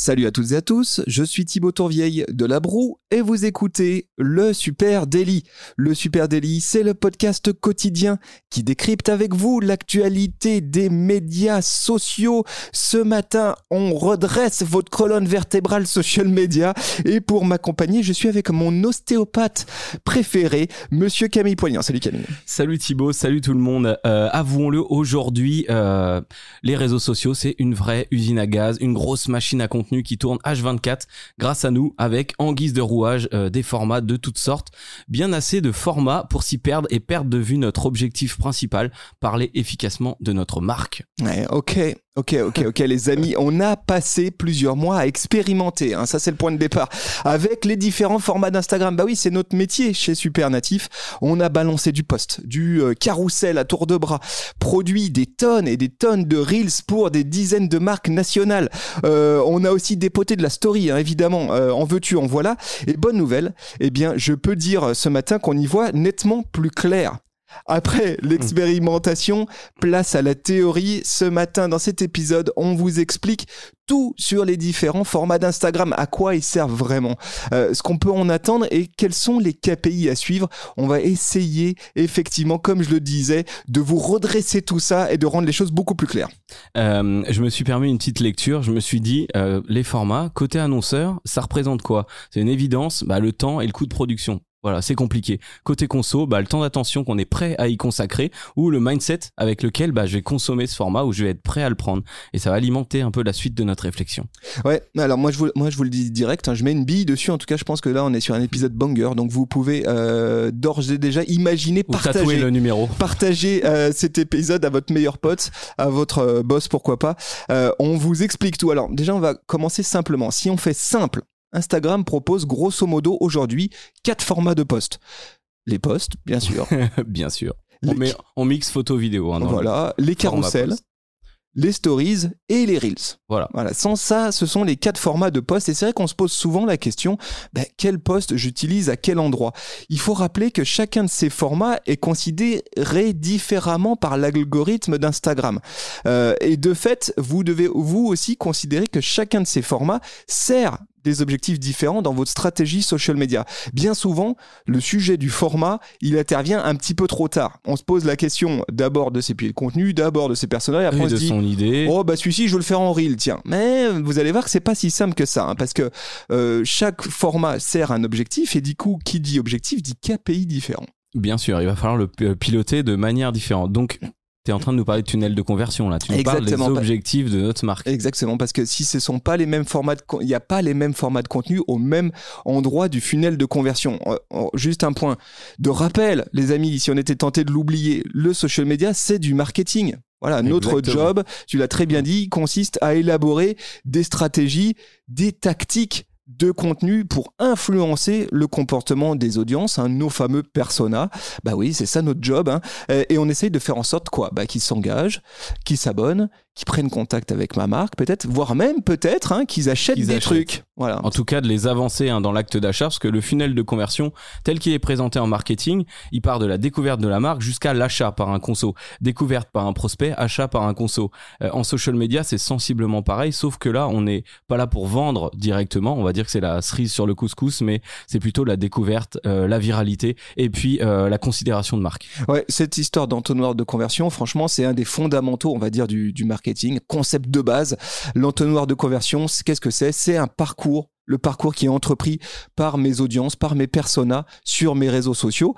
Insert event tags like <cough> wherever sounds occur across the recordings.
Salut à toutes et à tous, je suis Thibaut Tourvieille de La Broue et vous écoutez le Super Daily. Le Super Daily, c'est le podcast quotidien qui décrypte avec vous l'actualité des médias sociaux. Ce matin, on redresse votre colonne vertébrale social media et pour m'accompagner, je suis avec mon ostéopathe préféré, monsieur Camille Poignant. Salut Camille. Salut Thibaut, salut tout le monde. Euh, avouons-le, aujourd'hui, euh, les réseaux sociaux, c'est une vraie usine à gaz, une grosse machine à compter qui tourne H24 grâce à nous avec en guise de rouage euh, des formats de toutes sortes. Bien assez de formats pour s'y perdre et perdre de vue notre objectif principal, parler efficacement de notre marque. Ok, Ok, ok, ok, les amis, on a passé plusieurs mois à expérimenter. Hein, ça, c'est le point de départ. Avec les différents formats d'Instagram. Bah oui, c'est notre métier chez Supernatif. On a balancé du post, du euh, carrousel à tour de bras, produit des tonnes et des tonnes de reels pour des dizaines de marques nationales. Euh, on a aussi dépoté de la story, hein, évidemment. Euh, en veux-tu, en voilà. Et bonne nouvelle, eh bien, je peux dire ce matin qu'on y voit nettement plus clair. Après l'expérimentation, place à la théorie. Ce matin, dans cet épisode, on vous explique tout sur les différents formats d'Instagram, à quoi ils servent vraiment, euh, ce qu'on peut en attendre et quels sont les KPI à suivre? On va essayer, effectivement, comme je le disais, de vous redresser tout ça et de rendre les choses beaucoup plus claires. Euh, je me suis permis une petite lecture. Je me suis dit, euh, les formats, côté annonceur, ça représente quoi? C'est une évidence, bah, le temps et le coût de production. Voilà, c'est compliqué. Côté conso, bah, le temps d'attention qu'on est prêt à y consacrer ou le mindset avec lequel bah, je vais consommer ce format ou je vais être prêt à le prendre. Et ça va alimenter un peu la suite de notre réflexion. Ouais, alors moi je vous, moi, je vous le dis direct, hein, je mets une bille dessus. En tout cas, je pense que là, on est sur un épisode banger. Donc vous pouvez euh, d'ores et déjà imaginer, Ou partager, le numéro. partager euh, cet épisode à votre meilleur pote, à votre euh, boss, pourquoi pas. Euh, on vous explique tout. Alors déjà, on va commencer simplement. Si on fait simple, Instagram propose grosso modo aujourd'hui quatre formats de posts. Les posts, bien sûr. <laughs> Bien sûr. On, Les- met, on mixe photo-vidéo. Hein, dans le- voilà, les carousels, post. les stories et les reels. Voilà. Voilà, sans ça, ce sont les quatre formats de posts. Et c'est vrai qu'on se pose souvent la question, ben, quel poste j'utilise à quel endroit? Il faut rappeler que chacun de ces formats est considéré différemment par l'algorithme d'Instagram. Euh, et de fait, vous devez vous aussi considérer que chacun de ces formats sert des objectifs différents dans votre stratégie social media. Bien souvent, le sujet du format, il intervient un petit peu trop tard. On se pose la question d'abord de ses pieds de contenu, d'abord de ses personnages, après on se de dit son idée. Oh bah celui-ci je veux le faire en reel tiens mais vous allez voir que c'est pas si simple que ça hein, parce que euh, chaque format sert un objectif et du coup qui dit objectif dit KPI différent Bien sûr, il va falloir le piloter de manière différente. Donc, tu es en train de nous parler de tunnel de conversion là. Tu nous parles des objectifs de notre marque. exactement parce que si ce sont pas les mêmes formats il n'y a pas les mêmes formats de contenu au même endroit du funnel de conversion juste un point de rappel les amis si on était tenté de l'oublier le social media c'est du marketing voilà, notre Exactement. job, tu l'as très bien dit, consiste à élaborer des stratégies, des tactiques de contenu pour influencer le comportement des audiences, hein, nos fameux personas. Bah oui, c'est ça notre job. hein. Et on essaye de faire en sorte quoi bah, Qu'ils s'engagent, qu'ils s'abonnent, qu'ils prennent contact avec ma marque, peut-être, voire même peut-être hein, qu'ils achètent Qu'ils des achètent. trucs. Voilà. En tout cas, de les avancer hein, dans l'acte d'achat, parce que le funnel de conversion, tel qu'il est présenté en marketing, il part de la découverte de la marque jusqu'à l'achat par un conso. Découverte par un prospect, achat par un conso. Euh, en social media, c'est sensiblement pareil, sauf que là, on n'est pas là pour vendre directement. On va dire que c'est la cerise sur le couscous, mais c'est plutôt la découverte, euh, la viralité et puis euh, la considération de marque. Ouais, cette histoire d'entonnoir de conversion, franchement, c'est un des fondamentaux, on va dire, du, du marketing, concept de base. L'entonnoir de conversion, qu'est-ce que c'est? C'est un parcours le parcours qui est entrepris par mes audiences, par mes personas sur mes réseaux sociaux.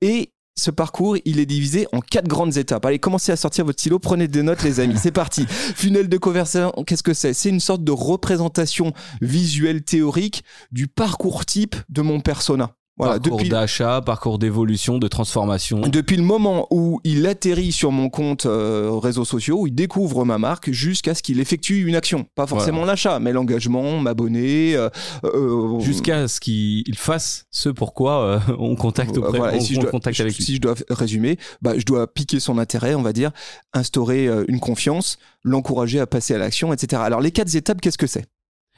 Et ce parcours, il est divisé en quatre grandes étapes. Allez, commencez à sortir votre stylo, prenez des notes, les amis. C'est parti. <laughs> Funnel de conversion, qu'est-ce que c'est? C'est une sorte de représentation visuelle théorique du parcours type de mon persona. Voilà, parcours depuis, d'achat, parcours d'évolution, de transformation. depuis le moment où il atterrit sur mon compte euh, réseaux sociaux, où il découvre ma marque, jusqu'à ce qu'il effectue une action. Pas forcément l'achat, mais l'engagement, m'abonner. euh, euh, Jusqu'à ce qu'il fasse ce pourquoi euh, on contacte auprès, voilà, on, si je on dois, contacte avec lui. si je dois résumer, bah, je dois piquer son intérêt, on va dire, instaurer une confiance, l'encourager à passer à l'action, etc. Alors les quatre étapes, qu'est-ce que c'est?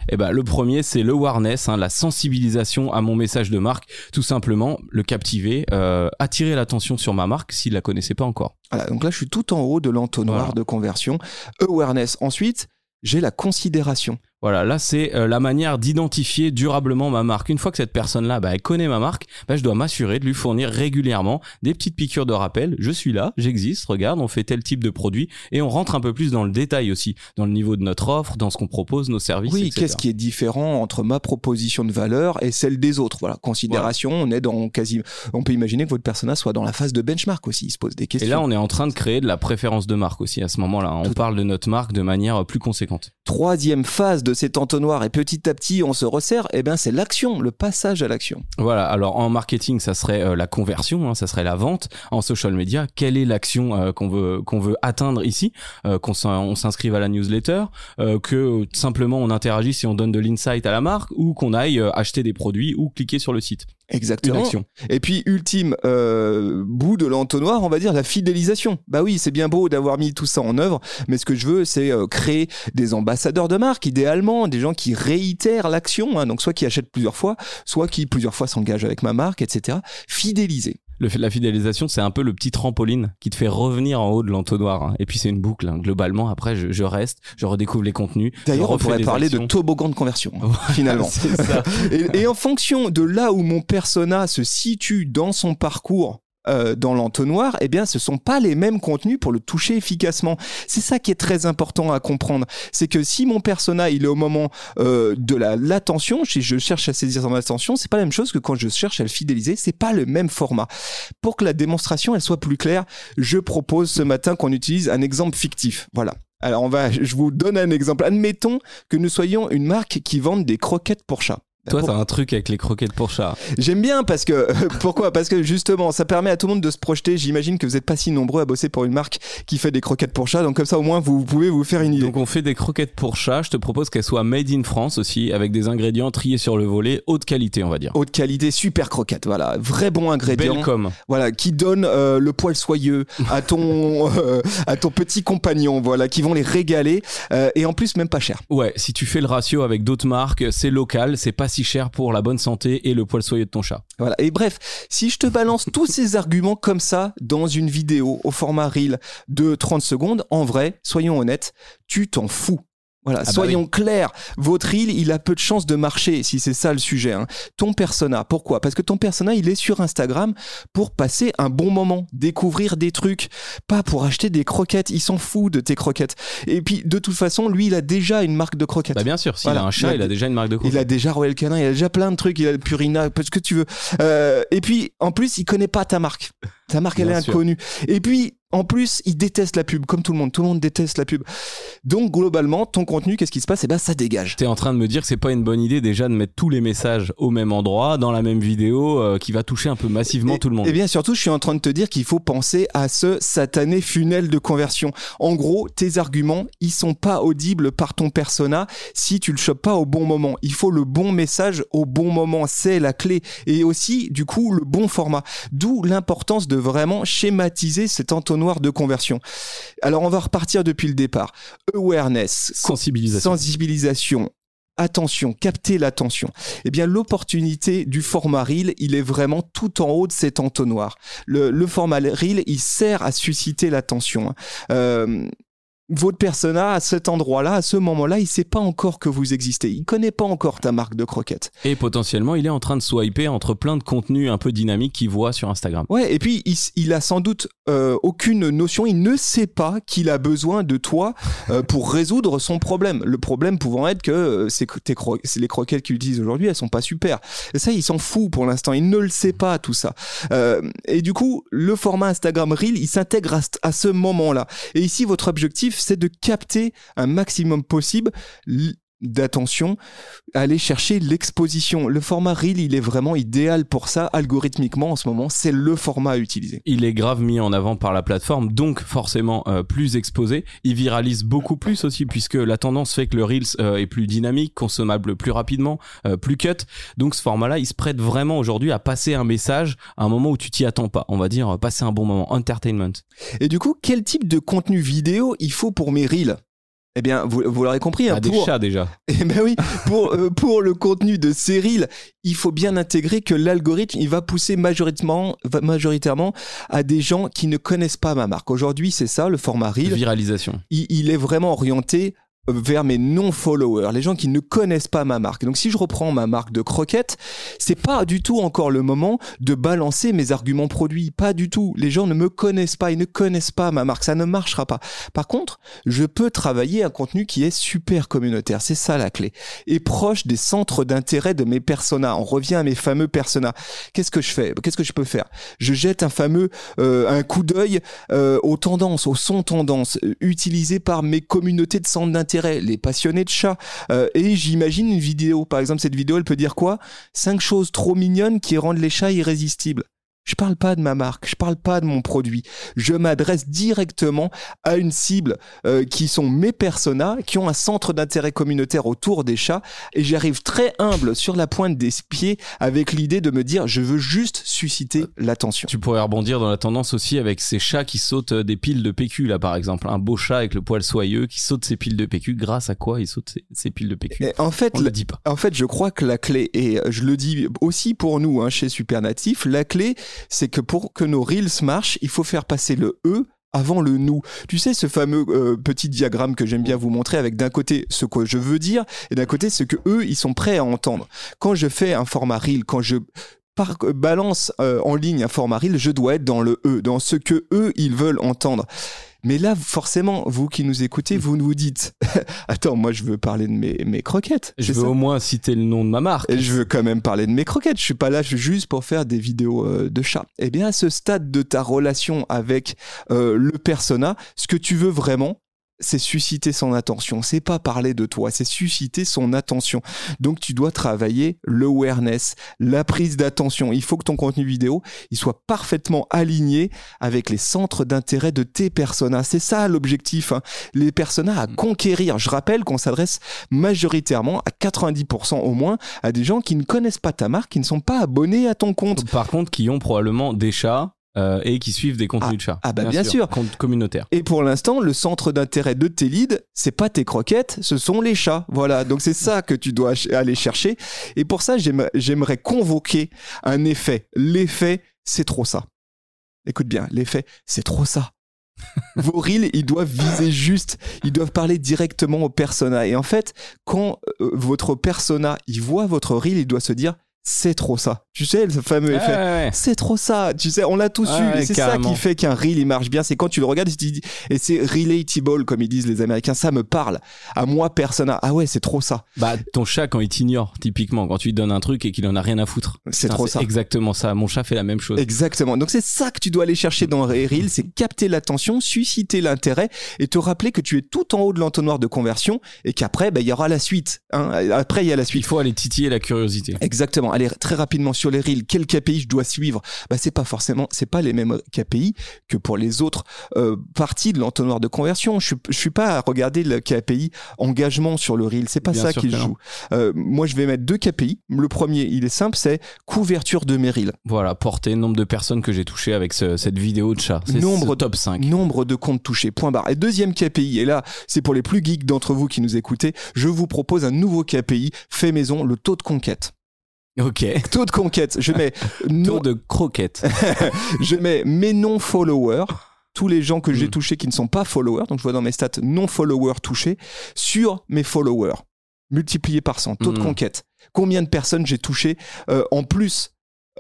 Eh ben, le premier, c'est le awareness, hein, la sensibilisation à mon message de marque. Tout simplement, le captiver, euh, attirer l'attention sur ma marque s'il la connaissait pas encore. Voilà, donc là, je suis tout en haut de l'entonnoir Voilà. de conversion. Awareness. Ensuite, j'ai la considération. Voilà, là c'est euh, la manière d'identifier durablement ma marque. Une fois que cette personne-là, bah, elle connaît ma marque, bah, je dois m'assurer de lui fournir régulièrement des petites piqûres de rappel. Je suis là, j'existe, regarde, on fait tel type de produit et on rentre un peu plus dans le détail aussi, dans le niveau de notre offre, dans ce qu'on propose, nos services. Oui, qu'est-ce qui est différent entre ma proposition de valeur et celle des autres? Voilà, considération, on est dans quasi. On peut imaginer que votre persona soit dans la phase de benchmark aussi. Il se pose des Et questions. là, on est en train de créer de la préférence de marque aussi à ce moment-là. On Tout- parle de notre marque de manière plus conséquente. Troisième phase de cet entonnoir et petit à petit on se resserre. Eh bien, c'est l'action, le passage à l'action. Voilà, alors en marketing, ça serait euh, la conversion, hein, ça serait la vente. En social media, quelle est l'action euh, qu'on veut qu'on veut atteindre ici Euh, Qu'on s'in- on s'inscrive à la newsletter, que simplement on interagisse et on donne de l'insight à la marque, ou qu'on aille acheter des produits ou cliquer sur le site. Exactement. Et puis, ultime euh, bout de l'entonnoir, on va dire la fidélisation. Bah oui, c'est bien beau d'avoir mis tout ça en œuvre, mais ce que je veux, c'est euh, créer des ambassadeurs de marque, idéalement, des gens qui réitèrent l'action, hein, donc soit qui achètent plusieurs fois, soit qui plusieurs fois s'engagent avec ma marque, etc. Fidéliser. Le fait de la fidélisation, c'est un peu le petit trampoline qui te fait revenir en haut de l'entonnoir. hein. Et puis c'est une boucle. hein. Globalement, après, je, je reste, je redécouvre les contenus. D'ailleurs, on pourrait parler de toboggan de conversion, hein, finalement. <laughs> Et, et en fonction de là où mon persona se situe dans son parcours euh, dans l'entonnoir, eh bien, ce sont pas les mêmes contenus pour le toucher efficacement. C'est ça qui est très important à comprendre. C'est que si mon persona, il est au moment euh, de la l'attention, si je cherche à saisir son attention, c'est pas la même chose que quand je cherche à le fidéliser. C'est pas le même format. Pour que la démonstration elle soit plus claire, je propose ce matin qu'on utilise un exemple fictif. Voilà. Alors on va, je vous donne un exemple. Admettons que nous soyons une marque qui vende des croquettes pour chats. Toi, Pour- t'as un truc avec les croquettes pour chat. J'aime bien parce que <laughs> pourquoi? Parce que justement, ça permet à tout le monde de se projeter. J'imagine que vous n'êtes pas si nombreux à bosser pour une marque qui fait des croquettes pour chat, donc comme ça au moins vous, pouvez vous faire une idée. Donc on fait des croquettes pour chat. Je te propose qu'elles soient made in France aussi, avec des ingrédients triés sur le volet, haute qualité, on va dire. Haute qualité, super croquettes, voilà, vrai bon ingrédient, Belle com. voilà, qui donne euh, le poil soyeux à ton <laughs> euh, à ton petit compagnon, voilà, qui vont les régaler euh, et en plus même pas cher. Ouais, si tu fais le ratio avec d'autres marques, c'est local, c'est pas cher pour la bonne santé et le poil soyeux de ton chat. Voilà. Et bref, si je te balance tous ces arguments comme ça dans une vidéo au format reel de 30 secondes, en vrai, soyons honnêtes, tu t'en fous. Voilà, bah soyons clairs. Votre reel, il a peu de chances de marcher si c'est ça le sujet. hein. Ton persona, pourquoi? Parce que ton persona, il est sur Instagram pour passer un bon moment, découvrir des trucs, pas pour acheter des croquettes. Il s'en fout de tes croquettes. Et puis, de toute façon, lui, il a déjà une marque de croquettes. Bah bien sûr, s'il Voilà. a un chat, Il a- il a déjà une marque de Il croquettes. a déjà Royal Canin, il a déjà plein de trucs, il a le Purina, ce que tu veux. Euh, et puis, en plus, il connaît pas ta marque. Ta marque, elle Bien est sûr. inconnue. Et puis, en plus, il déteste la pub, comme tout le monde. Tout le monde déteste la pub. Donc, globalement, ton contenu, qu'est-ce qui se passe? Eh ben, ça dégage. T'es en train de me dire que c'est pas une bonne idée déjà de mettre tous les messages au même endroit, dans la même vidéo, euh, qui va toucher un peu massivement Et- tout le monde. Et bien surtout, je suis en train de te dire qu'il faut penser à ce satané funnel de conversion. En gros, tes arguments, ils sont pas audibles par ton persona si tu le chopes pas au bon moment. Il faut le bon message au bon moment, c'est la clé. Et aussi, du coup, le bon format. D'où l'importance de vraiment schématiser cet entonnoir de conversion. Alors, on va repartir depuis le départ. Awareness, Sensibilisation. sensibilisation, attention, capter l'attention. Eh bien, l'opportunité du format reel, il est vraiment tout en haut de cet entonnoir. Le, le format reel, il sert à susciter l'attention. Euh, votre persona, à cet endroit-là, à ce moment-là, il sait pas encore que vous existez. Il connaît pas encore ta marque de croquettes. Et potentiellement, il est en train de swiper entre plein de contenus un peu dynamiques qu'il voit sur Instagram. Ouais, et puis il, il a sans doute euh, aucune notion, il ne sait pas qu'il a besoin de toi euh, pour résoudre son problème. Le problème pouvant être que euh, c'est cro- les croquettes qu'il utilise aujourd'hui, elles sont pas super. Et ça, il s'en fout pour l'instant, il ne le sait pas tout ça. Et du coup, le format Instagram Reel, il s'intègre à ce moment-là. Et ici, votre objectif, c'est de capter un maximum possible d'attention, aller chercher l'exposition. Le format Reel, il est vraiment idéal pour ça, algorithmiquement en ce moment, c'est le format à utiliser. Il est grave mis en avant par la plateforme, donc forcément euh, plus exposé. Il viralise beaucoup plus aussi, puisque la tendance fait que le Reels euh, est plus dynamique, consommable plus rapidement, euh, plus cut. Donc ce format-là, il se prête vraiment aujourd'hui à passer un message à un moment où tu t'y attends pas. On va dire euh, passer un bon moment, entertainment. Et du coup, quel type de contenu vidéo il faut pour mes Reels? Eh bien, vous, vous l'aurez compris. hein, Ah, des chats déjà. <laughs> Eh ben oui, pour, euh, pour le contenu de ces reels, il faut bien intégrer que l'algorithme, il va pousser majoritairement, à des gens qui ne connaissent pas ma marque. Aujourd'hui, c'est ça, le format reel. Viralisation. il, il est vraiment orienté vers mes non-followers, les gens qui ne connaissent pas ma marque. Donc si je reprends ma marque de croquettes, c'est pas du tout encore le moment de balancer mes arguments produits, pas du tout. Les gens ne me connaissent pas, ils ne connaissent pas ma marque, ça ne marchera pas. Par contre, je peux travailler un contenu qui est super communautaire, c'est ça la clé, et proche des centres d'intérêt de mes personas. On revient à mes fameux personas. Qu'est-ce que je fais? Qu'est-ce que je peux faire? Je jette un fameux euh, un coup d'œil euh, aux tendances, aux sons tendances euh, utilisés par mes communautés de centres d'intérêt, les passionnés de chats. Euh, et j'imagine une vidéo. Par exemple, cette vidéo, elle peut dire quoi? Cinq choses trop mignonnes qui rendent les chats irrésistibles. Je parle pas de ma marque, je parle pas de mon produit. Je m'adresse directement à une cible euh, qui sont mes personas, qui ont un centre d'intérêt communautaire autour des chats, et j'arrive très humble sur la pointe des pieds avec l'idée de me dire je veux juste susciter l'attention. Tu pourrais rebondir dans la tendance aussi avec ces chats qui sautent euh, des piles de PQ là par exemple. Un beau chat avec le poil soyeux qui saute ses piles de PQ. Grâce à quoi il saute ses, ses piles de PQ? Et en fait, On le dit pas. En fait, je crois que la clé, et je le dis aussi pour nous hein, chez Supernatif, la clé, c'est que pour que nos reels marchent, il faut faire passer le E avant le nous. Tu sais, ce fameux euh, petit diagramme que j'aime bien vous montrer avec d'un côté ce que je veux dire et d'un côté ce que eux, ils sont prêts à entendre. Quand je fais un format reel, quand je euh, balance euh, en ligne un format reel, je dois être dans le E, dans ce que eux, ils veulent entendre. Mais là, forcément, vous qui nous écoutez, vous nous dites <laughs> Attends, moi je veux parler de mes, mes croquettes. Je veux au moins citer le nom de ma marque. et je veux quand même parler de mes croquettes. Je suis pas là juste pour faire des vidéos euh, de chats. Eh bien, à ce stade de ta relation avec euh, le persona, ce que tu veux vraiment, c'est susciter son attention. C'est pas parler de toi, c'est susciter son attention. Donc, tu dois travailler l'awareness, la prise d'attention. Il faut que ton contenu vidéo, il soit parfaitement aligné avec les centres d'intérêt de tes personas. C'est ça l'objectif. hein. Les personas à conquérir. Je rappelle qu'on s'adresse majoritairement à 90% au moins à des gens qui ne connaissent pas ta marque, qui ne sont pas abonnés à ton compte. Par contre, qui ont probablement des chats euh, et qui suivent des contenus de chats. ah bah, bien sûr. Communautaire. Et pour l'instant, le centre d'intérêt de tes leads, c'est pas tes croquettes, ce sont les chats. Voilà. Donc c'est ça que tu dois aller chercher. Et pour ça, j'aime- j'aimerais convoquer un effet. L'effet, c'est trop ça. Écoute bien, l'effet, c'est trop ça. <laughs> Vos reels, ils doivent viser juste, ils doivent parler directement au persona. Et en fait, quand euh, votre persona, il voit votre reel, il doit se dire, c'est trop ça. Tu sais, ce fameux effet. ouais, ouais. C'est trop ça, tu sais, on l'a tous eu. et c'est ça qui fait qu'un reel il marche bien. C'est quand tu le regardes et, c'est relatable, comme ils disent les Américains. Ça me parle. À moi, persona. Ah ouais, c'est trop ça. Bah, ton chat, quand il t'ignore, typiquement, quand tu lui donnes un truc et qu'il en a rien à foutre. C'est trop ça. exactement ça. Mon chat fait la même chose. Exactement. Donc c'est ça que tu dois aller chercher dans les reels, c'est capter l'attention, susciter l'intérêt et te rappeler que tu es tout en haut de l'entonnoir de conversion et qu'après, bah, il y aura la suite. hein. Après, il y a la Il suite. faut aller titiller la curiosité. Exactement. Allez très rapidement sur les reels. Quel KPI je dois suivre? Bah c'est pas forcément, c'est pas les mêmes KPI que pour les autres euh, parties de l'entonnoir de conversion. Je suis, je suis pas à regarder le KPI engagement sur le reel. C'est pas Bien ça qu'il joue. Euh, moi, je vais mettre deux KPI. Le premier, il est simple, c'est couverture de mes reels. Voilà, portée, nombre de personnes que j'ai touchées avec ce- cette vidéo de chat. Nombre ce top 5. Nombre de comptes touchés, point barre. Et deuxième KPI, et là, c'est pour les plus geeks d'entre vous qui nous écoutez, je vous propose un nouveau KPI fait maison, le taux de conquête. Ok. Taux de conquête, je mets, <laughs> Taux non, de croquettes. <laughs> je mets mes non-followers, tous les gens que j'ai Mm. touchés qui ne sont pas followers, donc je vois dans mes stats non-followers touchés, sur mes followers, multiplié par 100, taux de Mm. conquête. Combien de personnes j'ai touché euh, en plus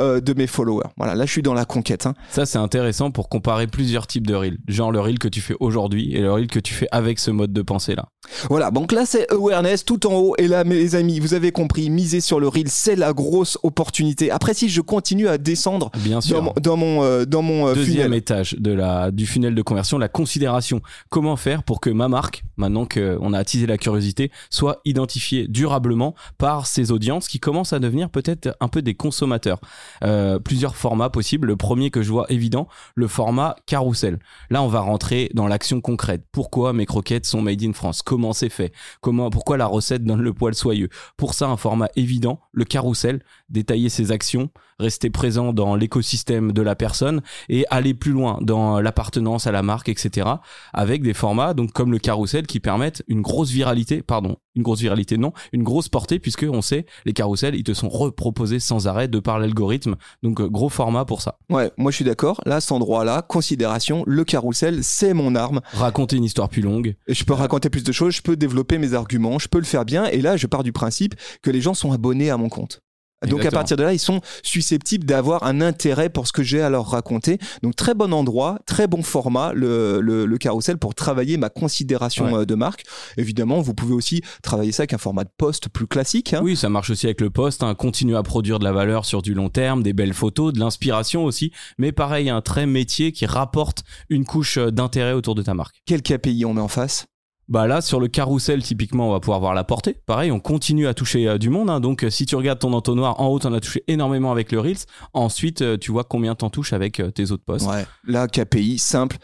euh, de mes followers Voilà, là je suis dans la conquête. hein. Ça, c'est intéressant pour comparer plusieurs types de reels. Genre le reel que tu fais aujourd'hui et le reel que tu fais avec ce mode de pensée là. Voilà, donc là c'est awareness tout en haut. Et là, mes amis, vous avez compris, miser sur le reel, c'est la grosse opportunité. Après, si je continue à descendre Bien sûr. dans mon, dans mon, euh, dans mon euh, Deuxième funnel, étage de la, du funnel de conversion, la considération. Comment faire pour que ma marque, maintenant qu'on a attisé la curiosité, soit identifiée durablement par ces audiences qui commencent à devenir peut-être un peu des consommateurs? Euh, plusieurs formats possibles. Le premier que je vois évident, le format carrousel. Là, on va rentrer dans l'action concrète. Pourquoi mes croquettes sont made in France? Comment c'est fait? Comment, pourquoi la recette donne le poil soyeux? Pour ça, un format évident, le carrousel, détailler ses actions, rester présent dans l'écosystème de la personne et aller plus loin dans l'appartenance à la marque, etc. Avec des formats donc comme le carrousel qui permettent une grosse viralité, pardon, une grosse viralité non, une grosse portée puisque on sait les carousels ils te sont reproposés sans arrêt de par l'algorithme. Donc euh, gros format pour ça. Ouais, moi je suis d'accord. Là, cet endroit-là, considération, le carrousel, c'est mon arme. Raconter une histoire plus longue. Et je peux raconter plus de choses, je peux développer mes arguments, je peux le faire bien. Et là, je pars du principe que les gens sont abonnés à mon compte. Donc à partir de là, ils sont susceptibles d'avoir un intérêt pour ce que j'ai à leur raconter. Donc très bon endroit, très bon format, le, le, carrousel pour travailler ma considération euh, de marque. Évidemment, vous pouvez aussi travailler ça avec un format de post plus classique. Hein. Oui, ça marche aussi avec le post. Hein. Continuer à produire de la valeur sur du long terme, des belles photos, de l'inspiration aussi. Mais pareil, un très métier qui rapporte une couche euh, d'intérêt autour de ta marque. Quel KPI on met en face? Bah là, sur le carrousel, typiquement, on va pouvoir voir la portée. Pareil, on continue à toucher euh, du monde. Hein. Donc, euh, si tu regardes ton entonnoir, en haut, on as touché énormément avec le Reels. Ensuite, euh, tu vois combien t'en touches avec tes autres posts. Ouais. Là, KPI, simple,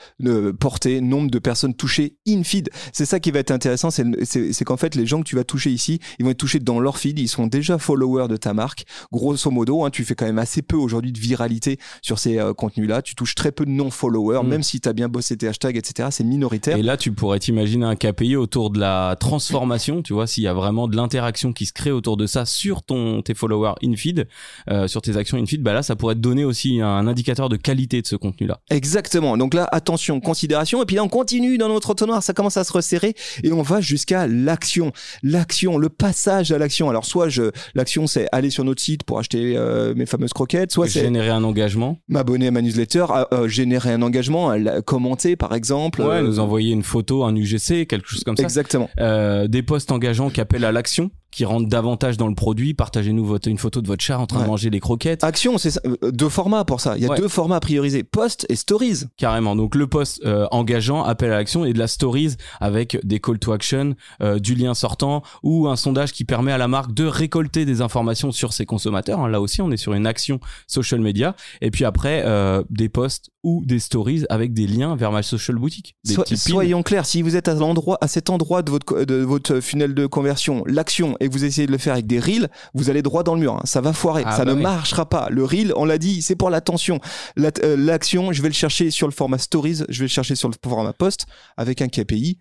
portée, nombre de personnes touchées in feed. C'est ça qui va être intéressant, c'est qu'en fait, les gens que tu vas toucher ici, ils vont être touchés dans leur feed. Ils sont déjà followers de ta marque. Grosso modo, hein, tu fais quand même assez peu aujourd'hui de viralité sur ces contenus-là. Tu touches très peu de non-followers, mm. même si tu as bien bossé tes hashtags, etc. C'est minoritaire. Et là, tu pourrais t'imaginer un payer autour de la transformation, tu vois, s'il y a vraiment de l'interaction qui se crée autour de ça sur ton tes followers in feed, euh, sur tes actions in feed, bah là ça pourrait te donner aussi un indicateur de qualité de ce contenu-là. Exactement. Donc là attention, considération et puis là on continue dans notre entonnoir, ça commence à se resserrer et on va jusqu'à l'action, l'action, le passage à l'action. Alors soit je l'action c'est aller sur notre site pour acheter euh, mes fameuses croquettes, soit c'est générer un engagement, m'abonner à ma newsletter, euh, générer un engagement, commenter par exemple, ouais, nous envoyer une photo, un UGC, quelque chose comme ça. Exactement. Euh, des postes engageants qui appellent à l'action qui rentrent davantage dans le produit. Partagez-nous votre, une photo de votre chat en train de manger les croquettes. Action, c'est euh, deux formats pour ça. Il y a deux formats à prioriser, post et stories. Carrément. Donc le post euh, engageant, appel à l'action et de la stories avec des call to action, euh, du lien sortant ou un sondage qui permet à la marque de récolter des informations sur ses consommateurs. Hein, là aussi, on est sur une action social media. Et puis après, des posts ou des stories avec des liens vers ma social boutique. soyons clairs, si vous êtes à l'endroit, à cet endroit de votre, de votre funnel de conversion, l'action et que vous essayez de le faire avec des reels, vous allez droit dans le mur. Hein. Ça va foirer. Ah ça bah ne marchera pas. Le reel, on l'a dit, c'est pour l'attention. Euh, l'action, je vais le chercher sur le format stories, je vais le chercher sur le format post avec un KPI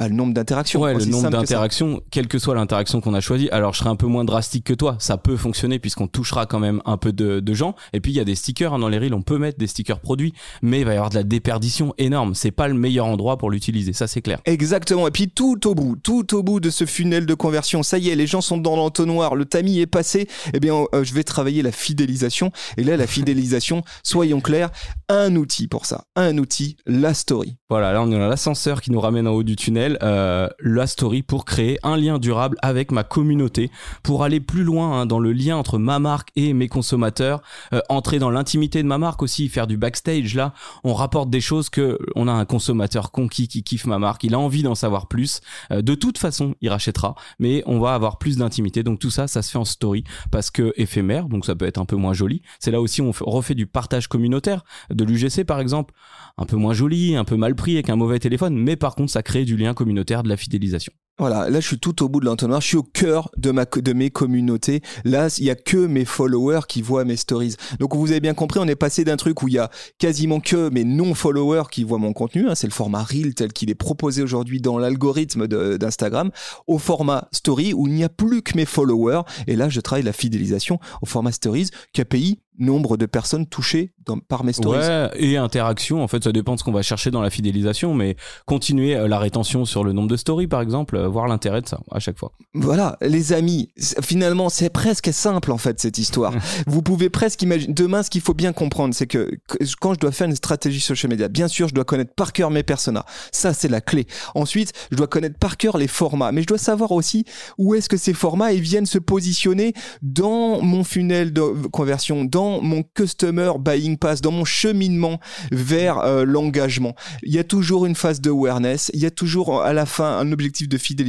bah, le nombre d'interactions. Ouais, le nombre d'interactions, quelle que soit l'interaction qu'on a choisie. Alors, je serai un peu moins drastique que toi. Ça peut fonctionner puisqu'on touchera quand même un peu de, de gens. Et puis, il y a des stickers hein, dans les reels. On peut mettre des stickers produits, mais il va y avoir de la déperdition énorme. C'est pas le meilleur endroit pour l'utiliser. Ça, c'est clair. Exactement. Et puis, tout au bout, tout au bout de ce funnel de conversion, ça y est, les gens sont dans l'entonnoir. Le tamis est passé. Eh bien, euh, je vais travailler la fidélisation. Et là, la <laughs> fidélisation, soyons clairs, un outil pour ça. Un outil, la story. Voilà. Là, on a l'ascenseur qui nous ramène en haut du tunnel euh, la story pour créer un lien durable avec ma communauté, pour aller plus loin hein, dans le lien entre ma marque et mes consommateurs, euh, entrer dans l'intimité de ma marque aussi, faire du backstage. Là, on rapporte des choses que on a un consommateur conquis qui kiffe ma marque, il a envie d'en savoir plus. Euh, de toute façon, il rachètera, mais on va avoir plus d'intimité. Donc tout ça, ça se fait en story parce que éphémère, donc ça peut être un peu moins joli. C'est là aussi on refait du partage communautaire de l'UGC par exemple, un peu moins joli, un peu mal pris avec un mauvais téléphone, mais par contre ça crée du lien communautaire de la fidélisation. Voilà, là je suis tout au bout de l'entonnoir, je suis au cœur de ma de mes communautés. Là, il y a que mes followers qui voient mes stories. Donc vous avez bien compris, on est passé d'un truc où il y a quasiment que mes non followers qui voient mon contenu, hein, c'est le format reel tel qu'il est proposé aujourd'hui dans l'algorithme d'Instagram, au format story où il n'y a plus que mes followers et là je travaille la fidélisation au format stories, KPI nombre de personnes touchées par mes stories. Ouais, et interaction, en fait, ça dépend de ce qu'on va chercher dans la fidélisation, mais continuer euh, la rétention sur le nombre de stories, par exemple, euh, voir l'intérêt de ça à chaque fois. Voilà, les amis, finalement, c'est presque simple, en fait, cette histoire. <laughs> Vous pouvez presque imaginer. Demain, ce qu'il faut bien comprendre, c'est que quand je dois faire une stratégie social media, bien sûr, je dois connaître par cœur mes personas. Ça, c'est la clé. Ensuite, je dois connaître par cœur les formats, mais je dois savoir aussi où est-ce que ces formats ils viennent se positionner dans mon funnel de conversion, dans mon customer buying pass, dans mon cheminement vers euh, l'engagement. Il y a toujours une phase de awareness, il y a toujours à la fin un objectif de fidélité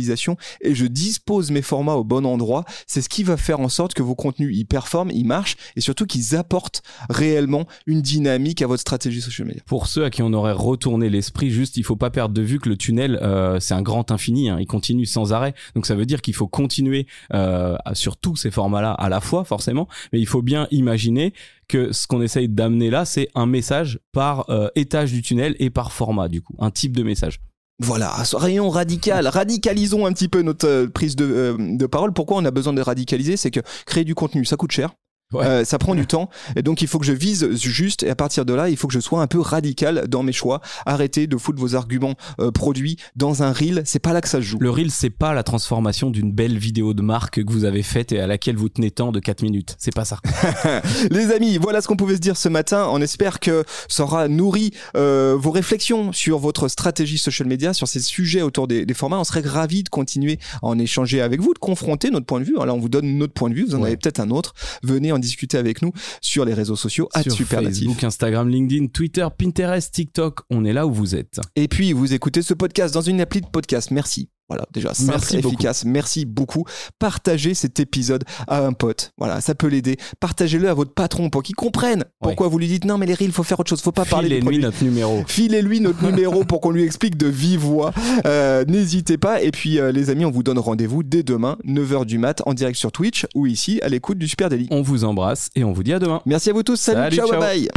et je dispose mes formats au bon endroit, c'est ce qui va faire en sorte que vos contenus ils performent, ils marchent et surtout qu'ils apportent réellement une dynamique à votre stratégie social media. Pour ceux à qui on aurait retourné l'esprit, juste il faut pas perdre de vue que le tunnel euh, c'est un grand infini, hein, il continue sans arrêt. Donc ça veut dire qu'il faut continuer euh, sur tous ces formats-là à la fois forcément, mais il faut bien imaginer que ce qu'on essaye d'amener là, c'est un message par euh, étage du tunnel et par format du coup, un type de message. Voilà, rayon radical, radicalisons un petit peu notre euh, prise de, euh, de parole. Pourquoi on a besoin de radicaliser? C'est que créer du contenu, ça coûte cher. Euh, ça prend du temps. Et donc il faut que je vise juste et à partir de là il faut que je sois un peu radical dans mes choix. Arrêtez de foutre vos arguments euh, produits dans un reel. C'est pas là que ça se joue. Le reel c'est pas la transformation d'une belle vidéo de marque que vous avez faite et à laquelle vous tenez tant de 4 minutes. C'est pas ça. <laughs> Les amis voilà ce qu'on pouvait se dire ce matin. On espère que ça aura nourri euh, vos réflexions sur votre stratégie social media sur ces sujets autour des, formats. On serait ravis de continuer à en échanger avec vous de confronter notre point de vue. Là on vous donne notre point de vue. Vous en avez peut-être un autre. Venez en discuter avec nous sur les réseaux sociaux sur Facebook, Instagram, LinkedIn, Twitter, Pinterest, TikTok. On est là où vous êtes. Et puis vous écoutez ce podcast dans une appli de podcast. Merci. Voilà, déjà, simple, Merci efficace. Merci beaucoup. Partagez cet épisode à un pote. Voilà, ça peut l'aider. Partagez-le à votre patron pour qu'il comprenne pourquoi vous lui dites non, mais les reels, il faut faire autre chose. Faut pas parler des produits. lui notre numéro. Filez-lui notre <laughs> numéro pour qu'on lui explique de vive voix. Euh, N'hésitez pas. Et puis, euh, les amis, on vous donne rendez-vous dès demain, 9h du mat, en direct sur Twitch ou ici, à l'écoute du Super Daily. On vous embrasse et on vous dit à demain. Merci à vous tous. Salut, ciao, ciao. bye.